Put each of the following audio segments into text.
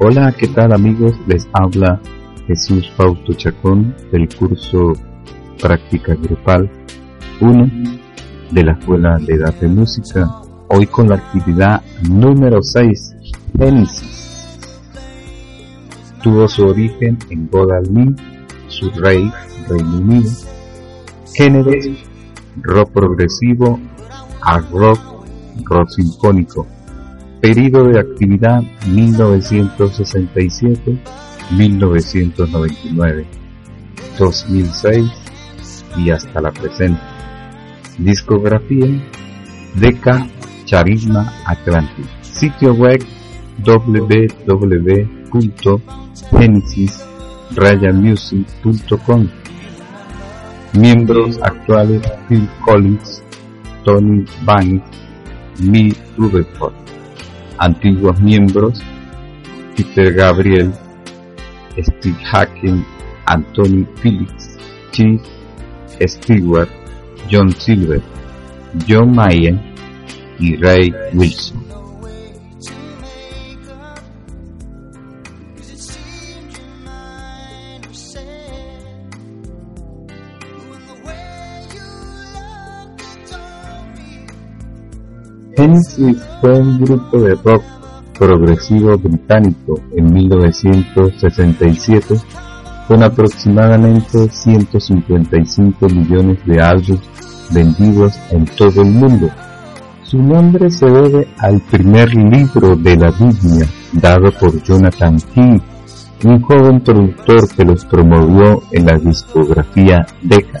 Hola, ¿qué tal amigos? Les habla Jesús Fausto Chacón del curso Práctica Grupal 1 de la Escuela de Edad de Música. Hoy con la actividad número 6, Génesis. Tuvo su origen en Godalming, su rey, Reino Unido. Género, rock progresivo, a rock, rock sinfónico Periodo de actividad 1967-1999, 2006 y hasta la presente. Discografía Deca Charisma Atlantic. Sitio web www.genesis-music.com Miembros actuales Phil Collins, Tony Banks, Lee Rutherford antiguos miembros Peter Gabriel, Steve Hacken, Anthony Phillips, Chief Stewart, John Silver, John Mayer y Ray Wilson. Genesis fue un grupo de rock progresivo británico en 1967 con aproximadamente 155 millones de álbumes vendidos en todo el mundo. Su nombre se debe al primer libro de la Biblia dado por Jonathan King, un joven productor que los promovió en la discografía Decca,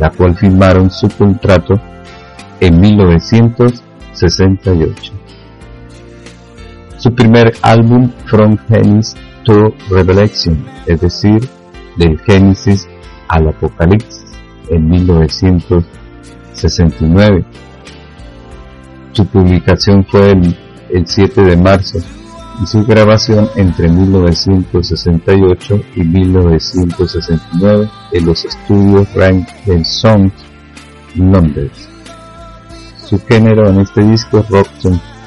la cual firmaron su contrato en 1967. 68. Su primer álbum From Genesis to Revelation, es decir, del Génesis al Apocalipsis, en 1969. Su publicación fue el, 7 de marzo y su grabación entre 1968 y 1969 en los estudios Rank Song, Londres. Su género en este disco es rock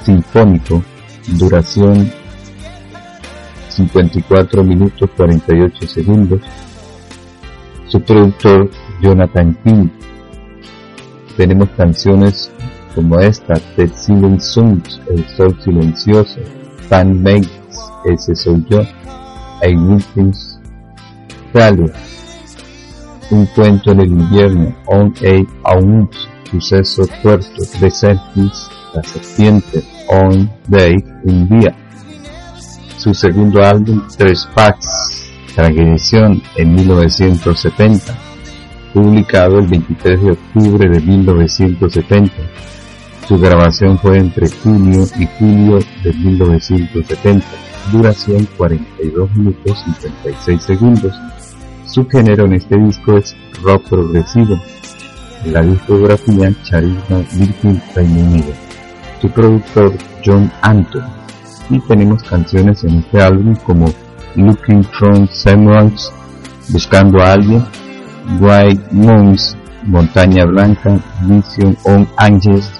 sinfónico, duración 54 minutos 48 segundos. Su productor Jonathan King. Tenemos canciones como esta, The Silent Songs, El Sol Silencioso, Fan Makes, Ese Soy Yo, I Wilkins, Un Cuento en el Invierno, On A Aunts, suceso tuerto de Serpis, la serpiente, On Day, un día. Su segundo álbum, Tres Packs, transmisión en 1970, publicado el 23 de octubre de 1970. Su grabación fue entre junio y julio de 1970, duración 42 minutos 56 segundos. Su género en este disco es rock progresivo, la discografía Charisma Virgin Reino Unido, su productor John Anton, y tenemos canciones en este álbum como Looking from Samuels, Buscando a alguien, White Moons, Montaña Blanca, Vision on Angels,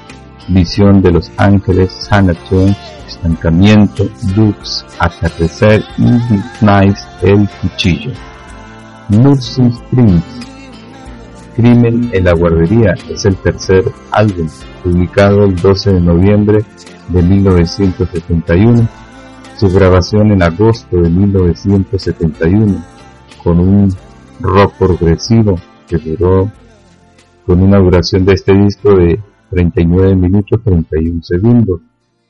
Visión de los Ángeles, Sanatorium, Estancamiento, Dukes, Atardecer y Nice, El Cuchillo. Nursing Springs, Crimen en la guardería es el tercer álbum, publicado el 12 de noviembre de 1971, su grabación en agosto de 1971, con un rock progresivo que duró con una duración de este disco de 39 minutos 31 segundos.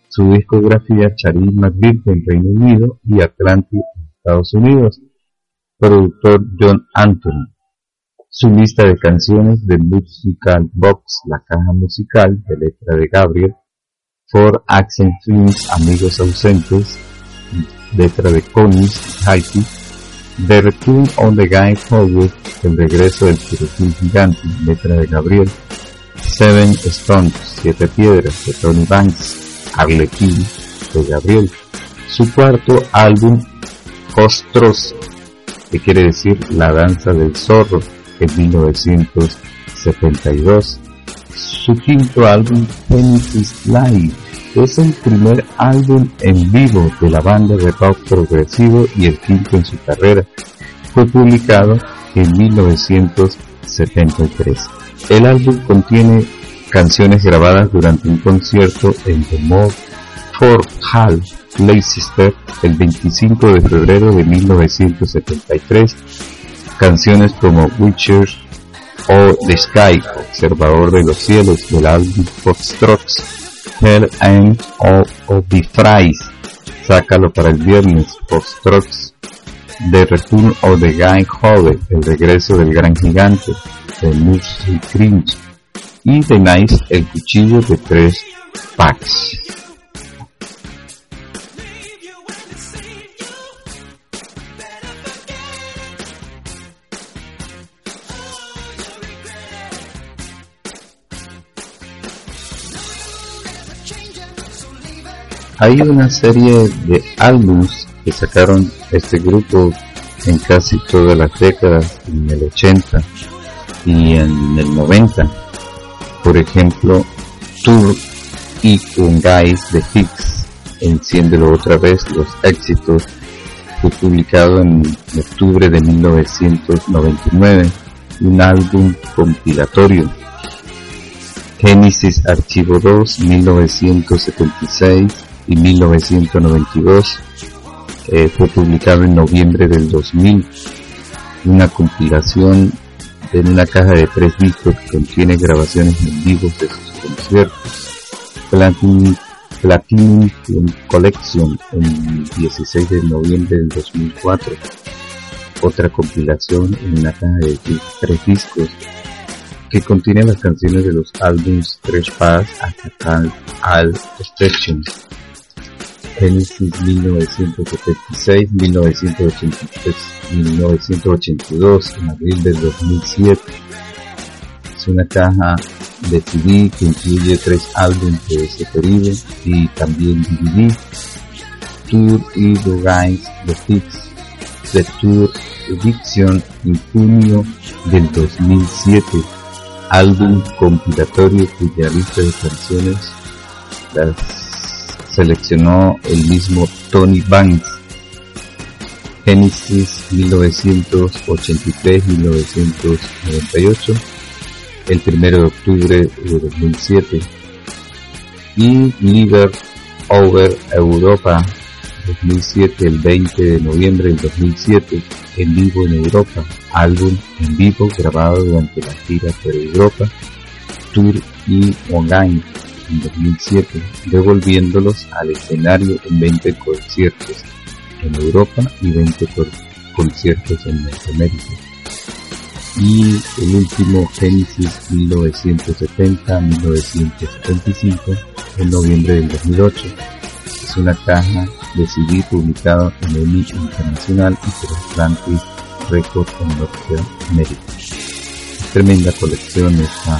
Su discografía Charlie McVitie en Reino Unido y Atlantic en Estados Unidos. Productor John Anthony su lista de canciones de Musical Box, la caja musical de letra de Gabriel, For Accent Films Amigos Ausentes, letra de Conis, Haiti, The Return on the Guy Forward, El regreso del tiroteo gigante, letra de Gabriel, Seven Stones, Siete Piedras, de Tony Banks, Arlequín, de Gabriel, su cuarto álbum, Ostros, que quiere decir La Danza del Zorro, en 1972, su quinto álbum, Genesis Live, es el primer álbum en vivo de la banda de rock progresivo y el quinto en su carrera. Fue publicado en 1973. El álbum contiene canciones grabadas durante un concierto en The Fort Hall, Leicester, el 25 de febrero de 1973. Canciones como Witchers o The Sky, Observador de los Cielos, del álbum Foxtrots, Hell and of the Fries, Sácalo para el viernes, Foxtrots, The Return of the Guy Hole, El regreso del gran gigante, The Music Cringe, y The Nice, El cuchillo de tres packs. Hay una serie de álbumes que sacaron este grupo en casi todas las décadas, en el 80 y en el 90. Por ejemplo, Tour y un Guys de Hicks, Enciéndelo otra vez, los éxitos, fue publicado en octubre de 1999, un álbum compilatorio. Genesis Archivo 2, 1976, y 1992. Eh, fue publicado en noviembre del 2000. Una compilación en una caja de tres discos que contiene grabaciones en vivo de sus conciertos. Platinum, Platinum Collection en 16 de noviembre del 2004. Otra compilación en una caja de tres discos que contiene las canciones de los álbumes Tres Paz hasta Al Station Genesis 1976, 1983, 1982, en abril del 2007. Es una caja de CD que incluye tres álbumes de ese periodo y también DVD. Tour y The Guys, The Hits, The Tour Edition en junio del 2007. Álbum compilatorio cuya lista de canciones las seleccionó el mismo Tony Banks. Genesis 1983-1998, el 1 de octubre de 2007, y Liver Over Europa 2007, el 20 de noviembre del 2007, en vivo en Europa, álbum en vivo grabado durante la gira por Europa, Tour y Online en 2007, devolviéndolos al escenario en 20 conciertos en Europa y 20 conciertos en Norteamérica. Y el último Genesis 1970-1975 en noviembre del 2008. Es una caja de CD publicado en EMI Internacional y por Atlantic Records en Norteamérica. Tremenda colección esta